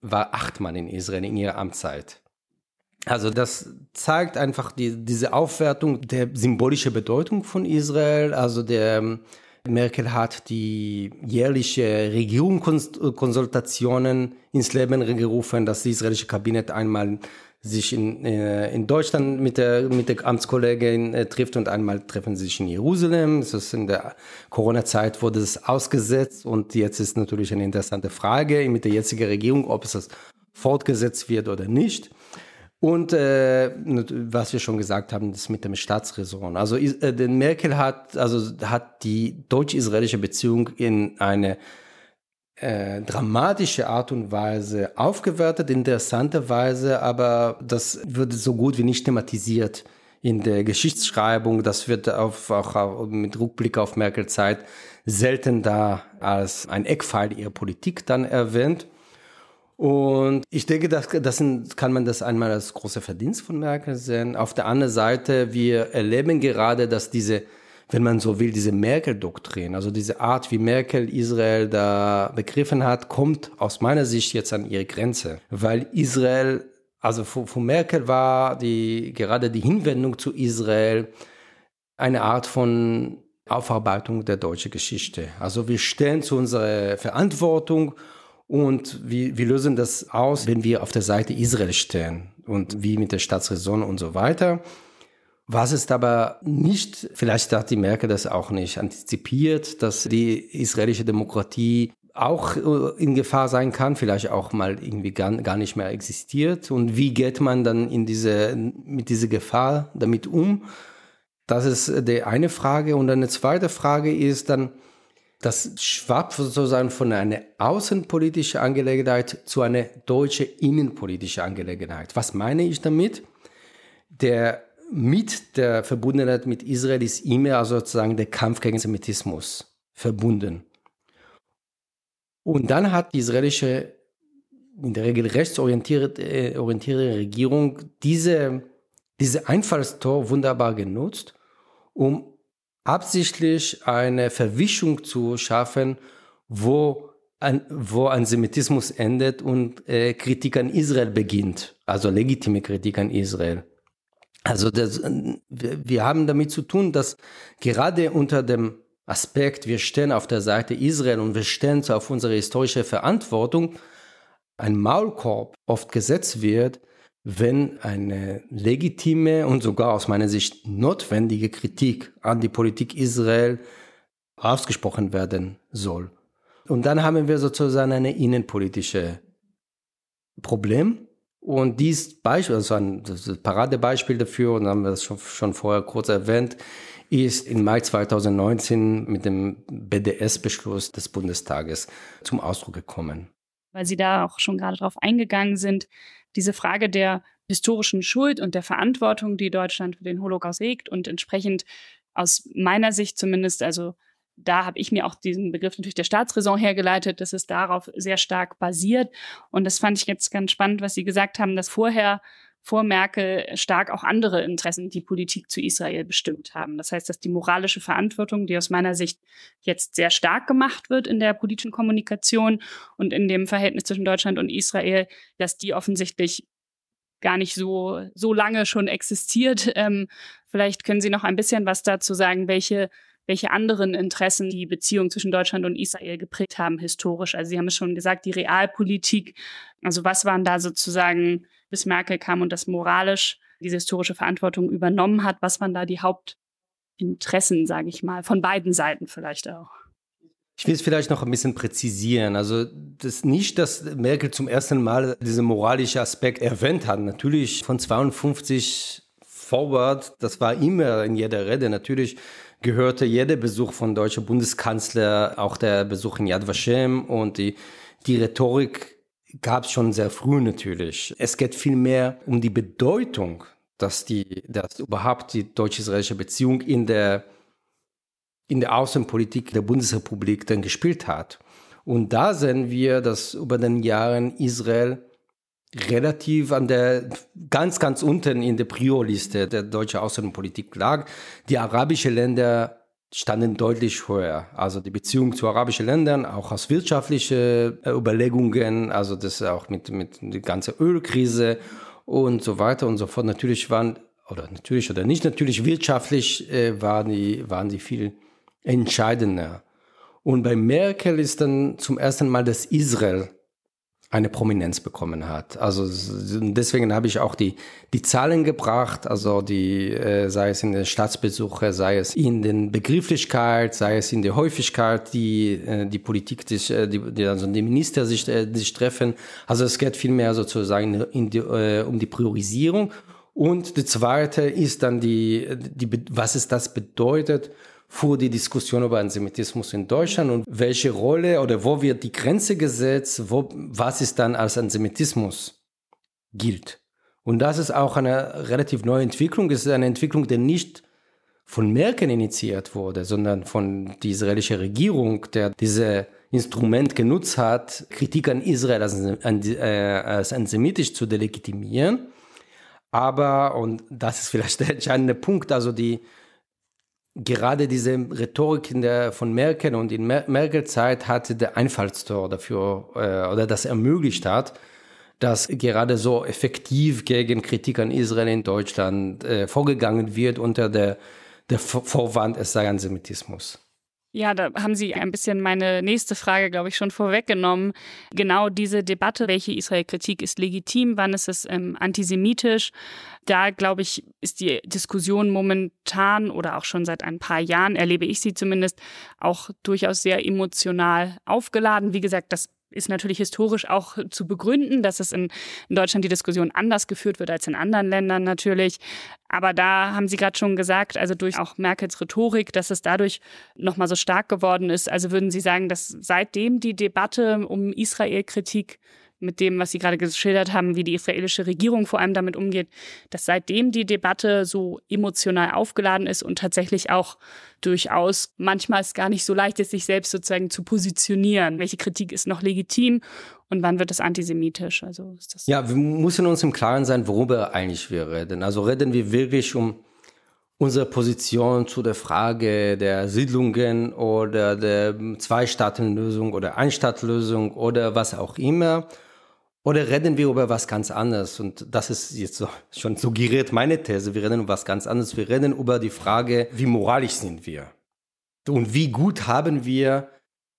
war achtmal in Israel in ihrer Amtszeit. Also das zeigt einfach die, diese Aufwertung der symbolischen Bedeutung von Israel, also der Merkel hat die jährliche Regierungskonsultationen ins Leben gerufen, dass das israelische Kabinett einmal sich in, äh, in Deutschland mit der, mit der Amtskollegin äh, trifft und einmal treffen sie sich in Jerusalem. Das ist in der Corona-Zeit wurde es ausgesetzt und jetzt ist natürlich eine interessante Frage mit der jetzigen Regierung, ob es fortgesetzt wird oder nicht. Und äh, was wir schon gesagt haben, das mit dem Staatsräson. Also äh, denn Merkel hat, also hat die deutsch-israelische Beziehung in eine äh, dramatische Art und Weise aufgewertet, interessanterweise, aber das wird so gut wie nicht thematisiert in der Geschichtsschreibung. Das wird auf, auch mit Rückblick auf Merkel Zeit selten da als ein Eckpfeil ihrer Politik dann erwähnt. Und ich denke, das, das kann man das einmal als großer Verdienst von Merkel sehen. Auf der anderen Seite, wir erleben gerade, dass diese, wenn man so will, diese Merkel-Doktrin, also diese Art, wie Merkel Israel da begriffen hat, kommt aus meiner Sicht jetzt an ihre Grenze. Weil Israel, also von, Merkel war die, gerade die Hinwendung zu Israel eine Art von Aufarbeitung der deutschen Geschichte. Also wir stellen zu unserer Verantwortung und wie, wir lösen das aus, wenn wir auf der Seite Israel stehen und wie mit der Staatsräson und so weiter. Was ist aber nicht, vielleicht hat die Merkel das auch nicht antizipiert, dass die israelische Demokratie auch äh, in Gefahr sein kann, vielleicht auch mal irgendwie gar, gar nicht mehr existiert. Und wie geht man dann in diese, mit dieser Gefahr damit um? Das ist die eine Frage. Und eine zweite Frage ist dann, das schwappt sozusagen von einer außenpolitischen Angelegenheit zu einer deutschen innenpolitischen Angelegenheit. Was meine ich damit? Der mit der Verbundenheit mit Israel ist immer sozusagen der Kampf gegen Semitismus verbunden. Und dann hat die israelische, in der Regel rechtsorientierte äh, Regierung diese, diese Einfallstor wunderbar genutzt, um absichtlich eine Verwischung zu schaffen, wo, an, wo Antisemitismus endet und äh, Kritik an Israel beginnt, also legitime Kritik an Israel. Also das, wir haben damit zu tun, dass gerade unter dem Aspekt, wir stehen auf der Seite Israel und wir stehen auf unsere historische Verantwortung, ein Maulkorb oft gesetzt wird, wenn eine legitime und sogar aus meiner Sicht notwendige Kritik an die Politik Israel ausgesprochen werden soll. Und dann haben wir sozusagen eine innenpolitische Problem. Und dies Beispiel, also ein Paradebeispiel dafür, und haben wir das schon, schon vorher kurz erwähnt, ist im Mai 2019 mit dem BDS-Beschluss des Bundestages zum Ausdruck gekommen. Weil Sie da auch schon gerade drauf eingegangen sind, diese Frage der historischen Schuld und der Verantwortung, die Deutschland für den Holocaust hegt und entsprechend aus meiner Sicht zumindest, also da habe ich mir auch diesen Begriff natürlich der Staatsräson hergeleitet, dass es darauf sehr stark basiert. Und das fand ich jetzt ganz spannend, was Sie gesagt haben, dass vorher vor Merkel stark auch andere Interessen die Politik zu Israel bestimmt haben. Das heißt, dass die moralische Verantwortung, die aus meiner Sicht jetzt sehr stark gemacht wird in der politischen Kommunikation und in dem Verhältnis zwischen Deutschland und Israel, dass die offensichtlich gar nicht so, so lange schon existiert. Ähm, vielleicht können Sie noch ein bisschen was dazu sagen, welche, welche anderen Interessen die Beziehung zwischen Deutschland und Israel geprägt haben historisch. Also Sie haben es schon gesagt, die Realpolitik. Also was waren da sozusagen, bis Merkel kam und das moralisch diese historische Verantwortung übernommen hat, was waren da die Hauptinteressen, sage ich mal, von beiden Seiten vielleicht auch? Ich will es vielleicht noch ein bisschen präzisieren. Also das nicht, dass Merkel zum ersten Mal diesen moralischen Aspekt erwähnt hat. Natürlich von 52 forward, das war immer in jeder Rede. Natürlich gehörte jeder Besuch von deutscher Bundeskanzler, auch der Besuch in Yad Vashem und die, die Rhetorik gab es schon sehr früh natürlich. Es geht vielmehr um die Bedeutung, dass die, dass überhaupt die deutsch-israelische Beziehung in der in der Außenpolitik der Bundesrepublik dann gespielt hat. Und da sehen wir, dass über den Jahren Israel relativ an der ganz, ganz unten in der Priorliste der deutschen Außenpolitik lag. Die arabischen Länder standen deutlich höher. Also die Beziehung zu arabischen Ländern, auch aus wirtschaftlichen äh, Überlegungen, also das auch mit, mit der ganzen Ölkrise und so weiter und so fort. Natürlich waren, oder natürlich oder nicht natürlich wirtschaftlich, äh, waren, die, waren die viel entscheidender. Und bei Merkel ist dann zum ersten Mal, dass Israel eine Prominenz bekommen hat. Also deswegen habe ich auch die, die Zahlen gebracht, also die, äh, sei es in den Staatsbesuche, sei es in den Begrifflichkeit, sei es in der Häufigkeit, die äh, die Politik sich, äh, die, die, also die Minister sich, äh, sich treffen. Also es geht vielmehr sozusagen in die, äh, um die Priorisierung. Und die zweite ist dann die, die, was es das bedeutet für die Diskussion über Antisemitismus in Deutschland und welche Rolle oder wo wird die Grenze gesetzt, wo, was ist dann als Antisemitismus gilt. Und das ist auch eine relativ neue Entwicklung. Es ist eine Entwicklung, die nicht von Merkel initiiert wurde, sondern von der israelischen Regierung, der diese Instrument genutzt hat, Kritik an Israel als, äh, als antisemitisch zu delegitimieren. Aber, und das ist vielleicht der entscheidende Punkt, also die, gerade diese Rhetorik in der, von Merkel und in Mer Merkel-Zeit hatte der Einfallstor dafür äh, oder das ermöglicht hat, dass gerade so effektiv gegen Kritik an Israel in Deutschland äh, vorgegangen wird unter der, der Vorwand, es sei Antisemitismus. Ja, da haben Sie ein bisschen meine nächste Frage, glaube ich, schon vorweggenommen. Genau diese Debatte, welche Israel-Kritik ist legitim, wann ist es ähm, antisemitisch? Da, glaube ich, ist die Diskussion momentan oder auch schon seit ein paar Jahren, erlebe ich sie zumindest, auch durchaus sehr emotional aufgeladen. Wie gesagt, das ist natürlich historisch auch zu begründen, dass es in, in, Deutschland die Diskussion anders geführt wird als in anderen Ländern natürlich. Aber da haben Sie gerade schon gesagt, also durch auch Merkels Rhetorik, dass es dadurch nochmal so stark geworden ist. Also würden Sie sagen, dass seitdem die Debatte um Israel-Kritik mit dem, was Sie gerade geschildert haben, wie die israelische Regierung vor allem damit umgeht, dass seitdem die Debatte so emotional aufgeladen ist und tatsächlich auch durchaus manchmal es gar nicht so leicht ist, sich selbst sozusagen zu positionieren. Welche Kritik ist noch legitim und wann wird es antisemitisch? Also ist das ja, wir müssen uns im Klaren sein, worüber eigentlich wir reden. Also reden wir wirklich um unsere Position zu der Frage der Siedlungen oder der Zwei-Staaten-Lösung oder Ein-Staat-Lösung oder was auch immer. Oder reden wir über was ganz anderes? Und das ist jetzt so, schon suggeriert meine These. Wir reden über was ganz anderes. Wir reden über die Frage, wie moralisch sind wir? Und wie gut haben wir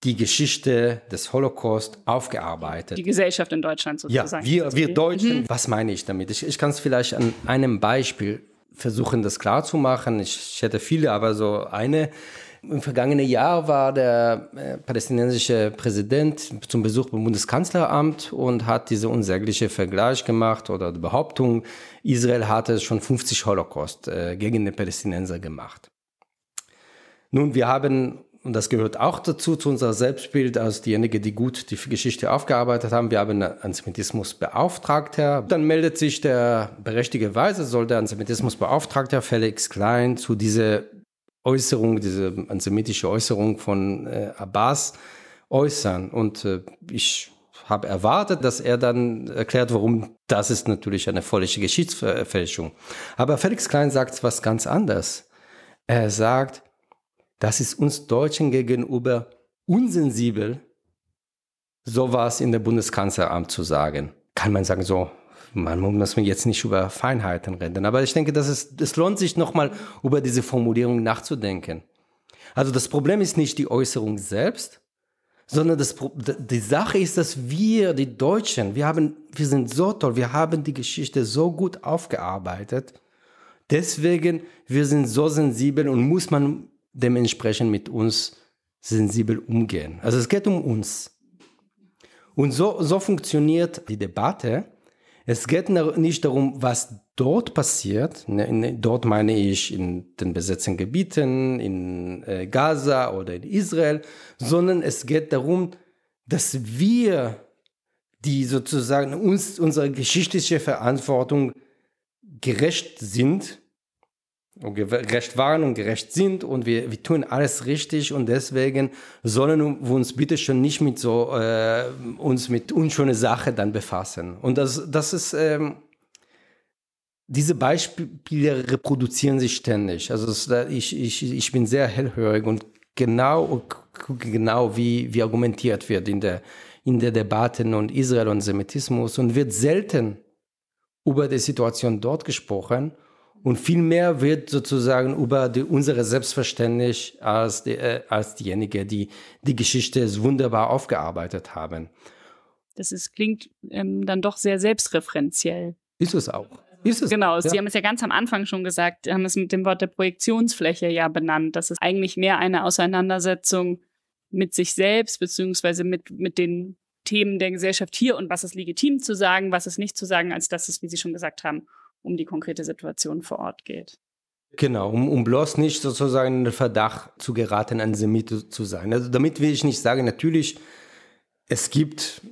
die Geschichte des Holocaust aufgearbeitet? Die Gesellschaft in Deutschland sozusagen. Ja, wir, wir Deutschen, mhm. was meine ich damit? Ich, ich kann es vielleicht an einem Beispiel versuchen, das klar zu machen. Ich, ich hätte viele, aber so eine im vergangenen Jahr war der äh, palästinensische Präsident zum Besuch beim Bundeskanzleramt und hat diese unsägliche Vergleich gemacht oder die Behauptung, Israel hatte schon 50 Holocaust äh, gegen die Palästinenser gemacht. Nun, wir haben, und das gehört auch dazu, zu unserem Selbstbild, als diejenigen, die gut die Geschichte aufgearbeitet haben, wir haben einen Antisemitismusbeauftragter. Dann meldet sich der, berechtigterweise soll der Antisemitismusbeauftragter Felix Klein zu dieser Äußerung, diese antisemitische Äußerung von äh, Abbas äußern. Und äh, ich habe erwartet, dass er dann erklärt, warum das ist natürlich eine völlige Geschichtsfälschung. Aber Felix Klein sagt was ganz anderes. Er sagt, das ist uns Deutschen gegenüber unsensibel, sowas in der Bundeskanzleramt zu sagen. Kann man sagen, so, man muss man jetzt nicht über Feinheiten reden, aber ich denke, dass es, es lohnt sich nochmal über diese Formulierung nachzudenken. Also das Problem ist nicht die Äußerung selbst, sondern das, die Sache ist, dass wir, die Deutschen, wir haben, wir sind so toll, wir haben die Geschichte so gut aufgearbeitet. Deswegen, wir sind so sensibel und muss man dementsprechend mit uns sensibel umgehen. Also es geht um uns. Und so, so funktioniert die Debatte. Es geht nicht darum, was dort passiert. Ne, dort meine ich in den besetzten Gebieten, in äh, Gaza oder in Israel, sondern es geht darum, dass wir die sozusagen uns unsere geschichtliche Verantwortung gerecht sind gerecht waren und gerecht sind und wir, wir tun alles richtig und deswegen sollen wir uns bitte schon nicht mit so äh, uns mit unschöne Sachen dann befassen. Und das das ist ähm, diese Beispiele reproduzieren sich ständig. Also das, ich, ich, ich bin sehr hellhörig und genau genau wie wie argumentiert wird in der in der Debatten und Israel und Semitismus. Und wird selten über die Situation dort gesprochen und viel mehr wird sozusagen über die, unsere Selbstverständnis als, die, äh, als diejenigen, die die Geschichte wunderbar aufgearbeitet haben. Das ist, klingt ähm, dann doch sehr selbstreferenziell. Ist es auch. Ist es, genau, ja. Sie haben es ja ganz am Anfang schon gesagt, haben es mit dem Wort der Projektionsfläche ja benannt. Das ist eigentlich mehr eine Auseinandersetzung mit sich selbst, beziehungsweise mit, mit den Themen der Gesellschaft hier und was ist legitim zu sagen, was ist nicht zu sagen, als dass es, wie Sie schon gesagt haben, um die konkrete Situation vor Ort geht. Genau, um, um bloß nicht sozusagen in den Verdacht zu geraten, ein Semit zu sein. Also damit will ich nicht sagen, natürlich, es gibt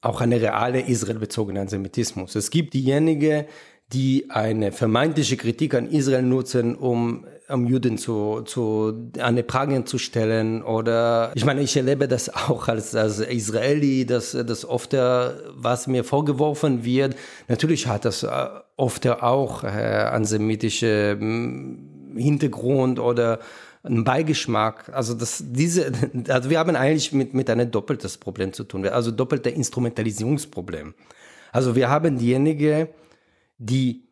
auch eine reale israelbezogene Antisemitismus. Es gibt diejenigen, die eine vermeintliche Kritik an Israel nutzen, um um Juden zu, zu eine Pragen zu stellen oder ich meine, ich erlebe das auch als, als Israeli, dass das oft was mir vorgeworfen wird. Natürlich hat das äh, oft auch äh, antisemitische hm, Hintergrund oder einen Beigeschmack. Also das, diese, also wir haben eigentlich mit, mit einem doppeltes Problem zu tun, also doppelte Instrumentalisierungsproblem. Also wir haben diejenigen, die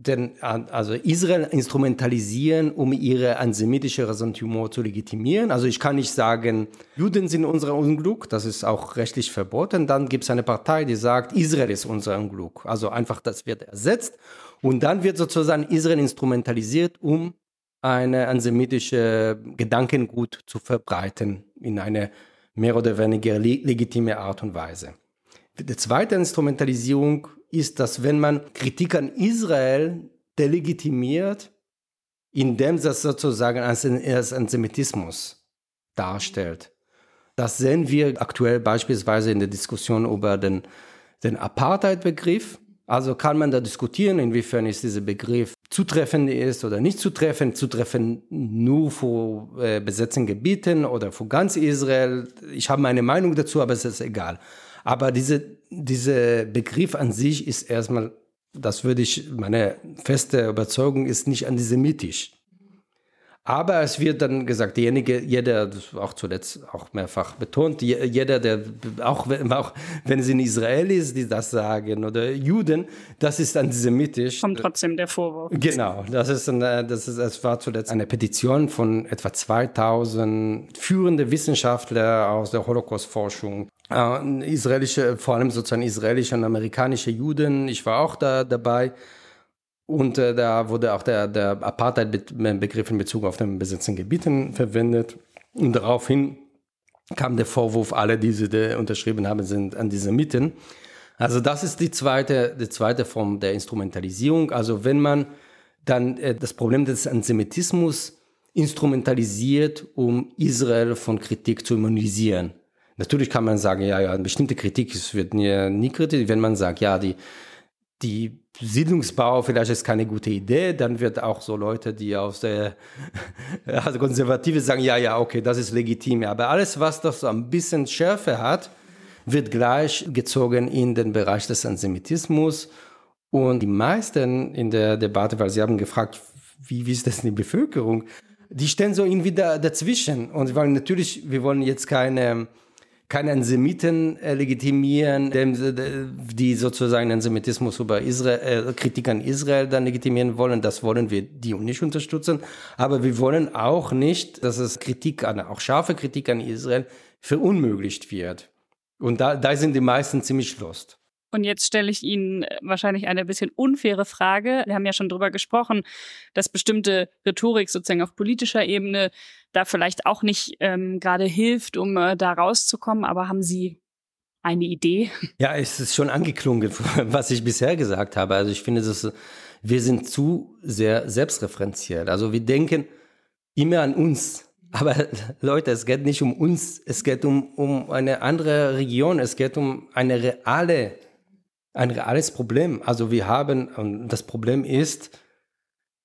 den, also Israel instrumentalisieren, um ihre antisemitische Ressentiment zu legitimieren. Also ich kann nicht sagen, Juden sind unser Unglück, das ist auch rechtlich verboten. Dann gibt es eine Partei, die sagt, Israel ist unser Unglück. Also einfach, das wird ersetzt. Und dann wird sozusagen Israel instrumentalisiert, um eine antisemitische Gedankengut zu verbreiten in eine mehr oder weniger legitime Art und Weise. Die zweite Instrumentalisierung ist, dass wenn man Kritik an Israel delegitimiert, indem das sozusagen als, als Antisemitismus darstellt. Das sehen wir aktuell beispielsweise in der Diskussion über den, den Apartheid-Begriff. Also kann man da diskutieren, inwiefern ist dieser Begriff zutreffend ist oder nicht zutreffend, zutreffend nur für äh, besetzten Gebieten oder für ganz Israel. Ich habe meine Meinung dazu, aber es ist egal. Aber diese, dieser Begriff an sich ist erstmal, das würde ich, meine feste Überzeugung ist nicht antisemitisch. Aber es wird dann gesagt, derjenige, jeder, das auch zuletzt auch mehrfach betont, jeder, der, auch, auch wenn es in Israel ist, die das sagen, oder Juden, das ist antisemitisch. Kommt trotzdem der Vorwurf. Genau, das ist, eine, das ist, es war zuletzt eine Petition von etwa 2000 führende Wissenschaftler aus der Holocaust-Forschung. Äh, israelische, vor allem sozusagen israelische und amerikanische Juden, ich war auch da dabei, und äh, da wurde auch der, der Apartheid-Begriff in Bezug auf den besetzten Gebieten verwendet. Und daraufhin kam der Vorwurf, alle, die sie da unterschrieben haben, sind Antisemiten. Also das ist die zweite, die zweite Form der Instrumentalisierung. Also wenn man dann äh, das Problem des Antisemitismus instrumentalisiert, um Israel von Kritik zu immunisieren. Natürlich kann man sagen, ja, ja, eine bestimmte Kritik wird nie, nie kritisch, wenn man sagt, ja, die, die Siedlungsbau vielleicht ist keine gute Idee, dann wird auch so Leute, die aus der also Konservative sagen, ja, ja, okay, das ist legitim. Aber alles, was das so ein bisschen Schärfe hat, wird gleich gezogen in den Bereich des Antisemitismus. Und die meisten in der Debatte, weil sie haben gefragt, wie, wie ist das in der Bevölkerung, die stehen so irgendwie da, dazwischen. Und weil natürlich, wir wollen jetzt keine keine Antisemiten äh, legitimieren, die sozusagen Antisemitismus über Israel, äh, Kritik an Israel dann legitimieren wollen. Das wollen wir die nicht unterstützen. Aber wir wollen auch nicht, dass es Kritik an, auch scharfe Kritik an Israel verunmöglicht wird. Und da, da sind die meisten ziemlich lost. Und jetzt stelle ich Ihnen äh, wahrscheinlich eine bisschen unfaire Frage. Wir haben ja schon drüber gesprochen, dass bestimmte Rhetorik sozusagen auf politischer Ebene da vielleicht auch nicht ähm, gerade hilft, um äh, da rauszukommen. Aber haben Sie eine Idee? Ja, es ist schon angeklungen, was ich bisher gesagt habe. Also ich finde, das, wir sind zu sehr selbstreferenziell. Also wir denken immer an uns. Aber Leute, es geht nicht um uns, es geht um, um eine andere Region, es geht um eine reale ein reales Problem. Also wir haben, das Problem ist,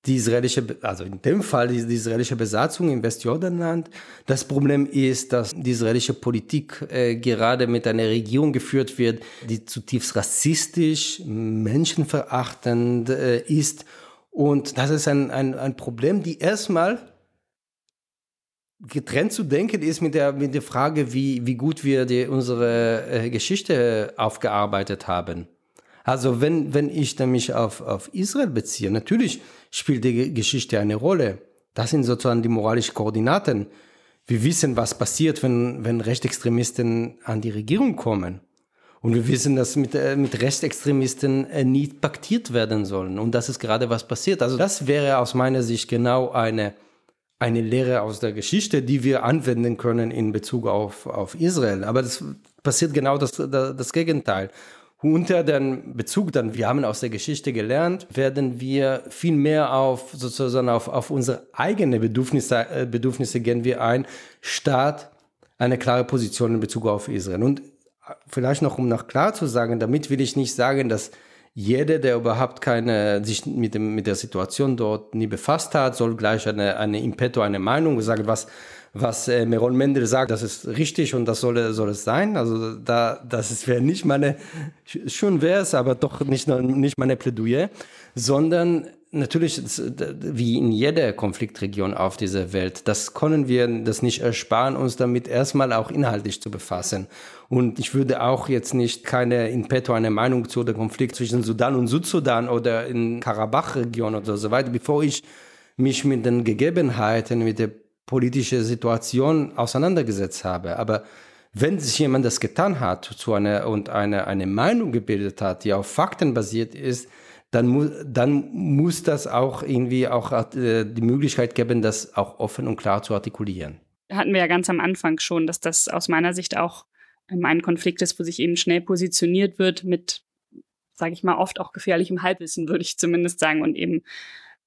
die israelische, also in dem Fall die, die israelische Besatzung im Westjordanland. Das Problem ist, dass die israelische Politik äh, gerade mit einer Regierung geführt wird, die zutiefst rassistisch, menschenverachtend äh, ist. Und das ist ein, ein, ein Problem, die erstmal getrennt zu denken ist mit der, mit der Frage, wie, wie gut wir die, unsere äh, Geschichte aufgearbeitet haben. Also wenn, wenn ich mich auf, auf Israel beziehe, natürlich spielt die Geschichte eine Rolle. Das sind sozusagen die moralischen Koordinaten. Wir wissen, was passiert, wenn, wenn Rechtsextremisten an die Regierung kommen. Und wir wissen, dass mit, äh, mit Rechtsextremisten äh, nie paktiert werden sollen. Und das ist gerade was passiert. Also das wäre aus meiner Sicht genau eine, eine Lehre aus der Geschichte, die wir anwenden können in Bezug auf, auf Israel. Aber das passiert genau das, das Gegenteil unter den Bezug dann, wir haben aus der Geschichte gelernt, werden wir viel mehr auf sozusagen auf, auf unsere eigenen Bedürfnisse, äh, Bedürfnisse gehen wir ein, statt eine klare Position in Bezug auf Israel. Und vielleicht noch, um noch klar zu sagen, damit will ich nicht sagen, dass jeder, der überhaupt keine, sich mit, dem, mit der Situation dort nie befasst hat, soll gleich eine, eine Impeto, eine Meinung sagen, was was äh, Meron Mendel sagt, das ist richtig und das soll, soll es sein. Also da, das wäre nicht meine, schön wäre es, aber doch nicht, nicht meine Plädoyer, sondern natürlich, wie in jeder Konfliktregion auf dieser Welt, das können wir das nicht ersparen, uns damit erstmal auch inhaltlich zu befassen. Und ich würde auch jetzt nicht keine in petto eine Meinung zu dem Konflikt zwischen Sudan und Südsudan oder in Karabach-Region oder so weiter, bevor ich mich mit den Gegebenheiten, mit der politische Situation auseinandergesetzt habe. Aber wenn sich jemand das getan hat zu einer, und eine, eine Meinung gebildet hat, die auf Fakten basiert ist, dann, mu dann muss das auch irgendwie auch äh, die Möglichkeit geben, das auch offen und klar zu artikulieren. hatten wir ja ganz am Anfang schon, dass das aus meiner Sicht auch ein Konflikt ist, wo sich eben schnell positioniert wird mit, sage ich mal, oft auch gefährlichem Halbwissen, würde ich zumindest sagen, und eben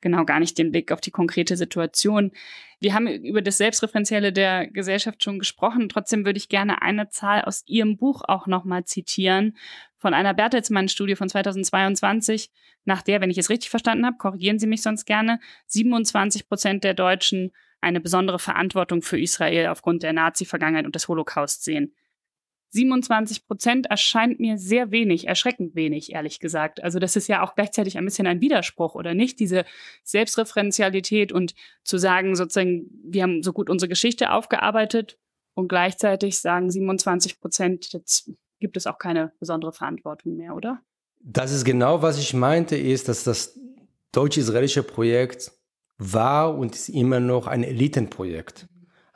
genau gar nicht den Blick auf die konkrete Situation. Wir haben über das Selbstreferenzielle der Gesellschaft schon gesprochen. Trotzdem würde ich gerne eine Zahl aus Ihrem Buch auch nochmal zitieren von einer Bertelsmann-Studie von 2022, nach der, wenn ich es richtig verstanden habe, korrigieren Sie mich sonst gerne, 27 Prozent der Deutschen eine besondere Verantwortung für Israel aufgrund der Nazi-Vergangenheit und des Holocaust sehen. 27 Prozent erscheint mir sehr wenig, erschreckend wenig, ehrlich gesagt. Also das ist ja auch gleichzeitig ein bisschen ein Widerspruch, oder nicht? Diese Selbstreferenzialität und zu sagen, sozusagen, wir haben so gut unsere Geschichte aufgearbeitet und gleichzeitig sagen 27 Prozent, jetzt gibt es auch keine besondere Verantwortung mehr, oder? Das ist genau, was ich meinte, ist, dass das deutsch-israelische Projekt war und ist immer noch ein Elitenprojekt.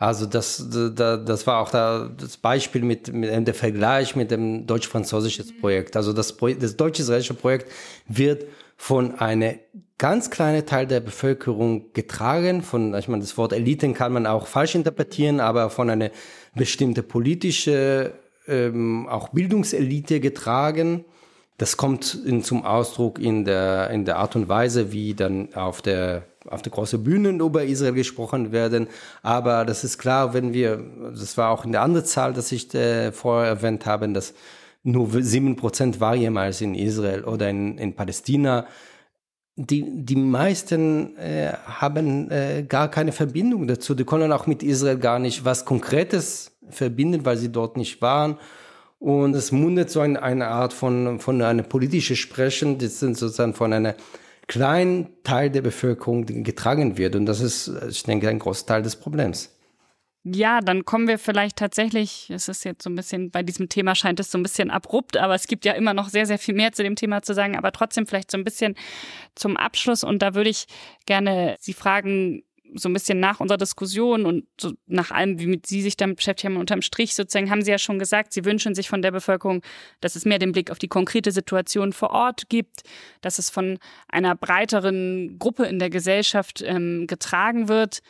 Also das, das, das war auch da das Beispiel mit, mit der Vergleich mit dem deutsch-französischen Projekt. Also das, das deutsch-israelische Projekt wird von einer ganz kleinen Teil der Bevölkerung getragen. Von, ich meine, das Wort Eliten kann man auch falsch interpretieren, aber von einer bestimmten politischen, ähm, auch Bildungselite getragen. Das kommt in, zum Ausdruck in der, in der Art und Weise, wie dann auf der auf der großen Bühne über Israel gesprochen werden. Aber das ist klar, wenn wir, das war auch in der anderen Zahl, dass ich äh, vorher erwähnt habe, dass nur sieben Prozent war jemals in Israel oder in, in Palästina. Die, die meisten äh, haben äh, gar keine Verbindung dazu. Die können auch mit Israel gar nicht was Konkretes verbinden, weil sie dort nicht waren. Und es mundet so eine, eine Art von, von einer politischen Sprechen, das sind sozusagen von einer kleinen Teil der Bevölkerung getragen wird. Und das ist, ich denke, ein Großteil des Problems. Ja, dann kommen wir vielleicht tatsächlich, es ist jetzt so ein bisschen, bei diesem Thema scheint es so ein bisschen abrupt, aber es gibt ja immer noch sehr, sehr viel mehr zu dem Thema zu sagen, aber trotzdem vielleicht so ein bisschen zum Abschluss. Und da würde ich gerne Sie fragen, so ein bisschen nach unserer Diskussion und so nach allem, wie mit Sie sich damit beschäftigt haben, unterm Strich sozusagen, haben Sie ja schon gesagt, Sie wünschen sich von der Bevölkerung, dass es mehr den Blick auf die konkrete Situation vor Ort gibt, dass es von einer breiteren Gruppe in der Gesellschaft ähm, getragen wird.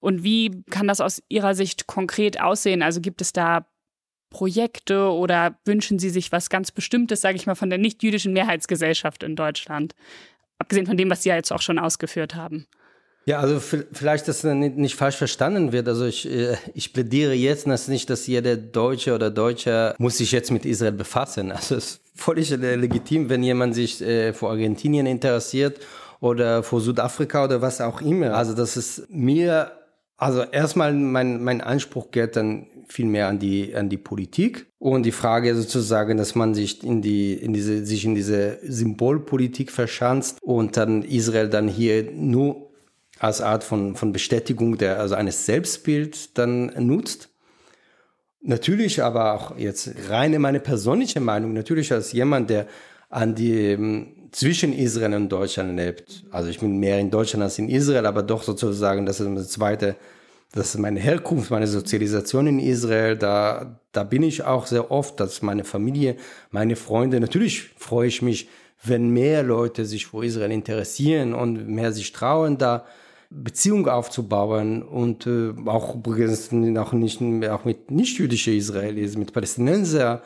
Und wie kann das aus Ihrer Sicht konkret aussehen? Also gibt es da Projekte oder wünschen Sie sich was ganz Bestimmtes, sage ich mal, von der nicht-jüdischen Mehrheitsgesellschaft in Deutschland? Abgesehen von dem, was Sie ja jetzt auch schon ausgeführt haben. Ja, also vielleicht, dass das nicht falsch verstanden wird. Also ich, äh, ich plädiere jetzt dass nicht, dass jeder Deutsche oder Deutsche muss sich jetzt mit Israel befassen. Also es ist völlig legitim, wenn jemand sich äh, vor Argentinien interessiert oder vor Südafrika oder was auch immer. Also das ist mir, also erstmal mein, mein Anspruch geht dann viel mehr an die, an die Politik und die Frage sozusagen, dass man sich in die, in diese, sich in diese Symbolpolitik verschanzt und dann Israel dann hier nur als Art von, von Bestätigung der, also eines Selbstbilds dann nutzt. Natürlich aber auch jetzt reine meine persönliche Meinung, natürlich als jemand, der an die ähm, zwischen Israel und Deutschland lebt. Also ich bin mehr in Deutschland als in Israel, aber doch sozusagen, das ist das zweite, das ist meine Herkunft, meine Sozialisation in Israel. Da, da bin ich auch sehr oft, dass meine Familie, meine Freunde, natürlich freue ich mich, wenn mehr Leute sich für Israel interessieren und mehr sich trauen, da Beziehung aufzubauen und äh, auch übrigens auch, nicht, auch mit nicht-jüdischen Israelis, mit Palästinensern.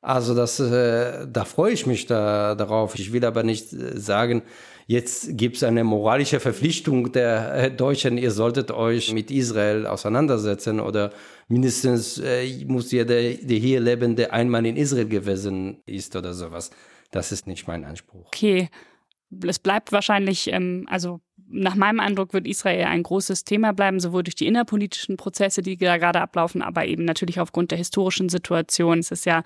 Also das, äh, da freue ich mich da, darauf. Ich will aber nicht äh, sagen, jetzt gibt es eine moralische Verpflichtung der äh, Deutschen, ihr solltet euch mit Israel auseinandersetzen oder mindestens äh, muss jeder, der hier Lebende, einmal in Israel gewesen ist oder sowas. Das ist nicht mein Anspruch. Okay. Es bleibt wahrscheinlich, ähm, also nach meinem Eindruck wird Israel ein großes Thema bleiben, sowohl durch die innerpolitischen Prozesse, die da gerade ablaufen, aber eben natürlich aufgrund der historischen Situation. Es ist ja,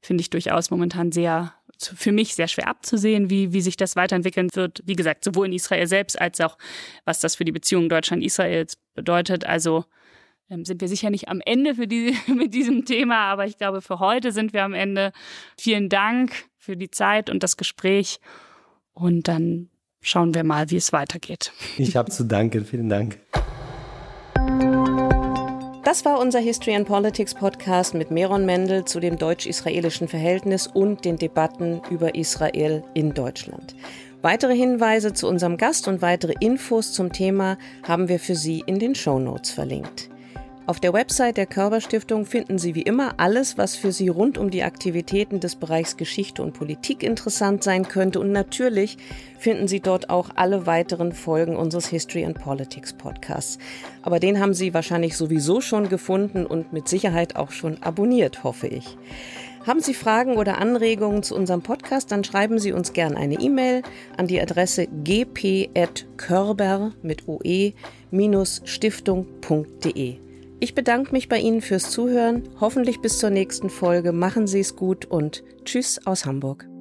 finde ich, durchaus momentan sehr für mich sehr schwer abzusehen, wie, wie sich das weiterentwickeln wird. Wie gesagt, sowohl in Israel selbst als auch, was das für die Beziehung Deutschland-Israels bedeutet. Also ähm, sind wir sicher nicht am Ende für die, mit diesem Thema, aber ich glaube, für heute sind wir am Ende. Vielen Dank für die Zeit und das Gespräch. Und dann schauen wir mal, wie es weitergeht. Ich habe zu danken. Vielen Dank. Das war unser History and Politics Podcast mit Meron Mendel zu dem deutsch-israelischen Verhältnis und den Debatten über Israel in Deutschland. Weitere Hinweise zu unserem Gast und weitere Infos zum Thema haben wir für Sie in den Show Notes verlinkt. Auf der Website der Körperstiftung finden Sie wie immer alles, was für Sie rund um die Aktivitäten des Bereichs Geschichte und Politik interessant sein könnte. Und natürlich finden Sie dort auch alle weiteren Folgen unseres History and Politics Podcasts. Aber den haben Sie wahrscheinlich sowieso schon gefunden und mit Sicherheit auch schon abonniert, hoffe ich. Haben Sie Fragen oder Anregungen zu unserem Podcast, dann schreiben Sie uns gerne eine E-Mail an die Adresse gp.körber mit oe-stiftung.de. Ich bedanke mich bei Ihnen fürs Zuhören. Hoffentlich bis zur nächsten Folge. Machen Sie es gut und Tschüss aus Hamburg.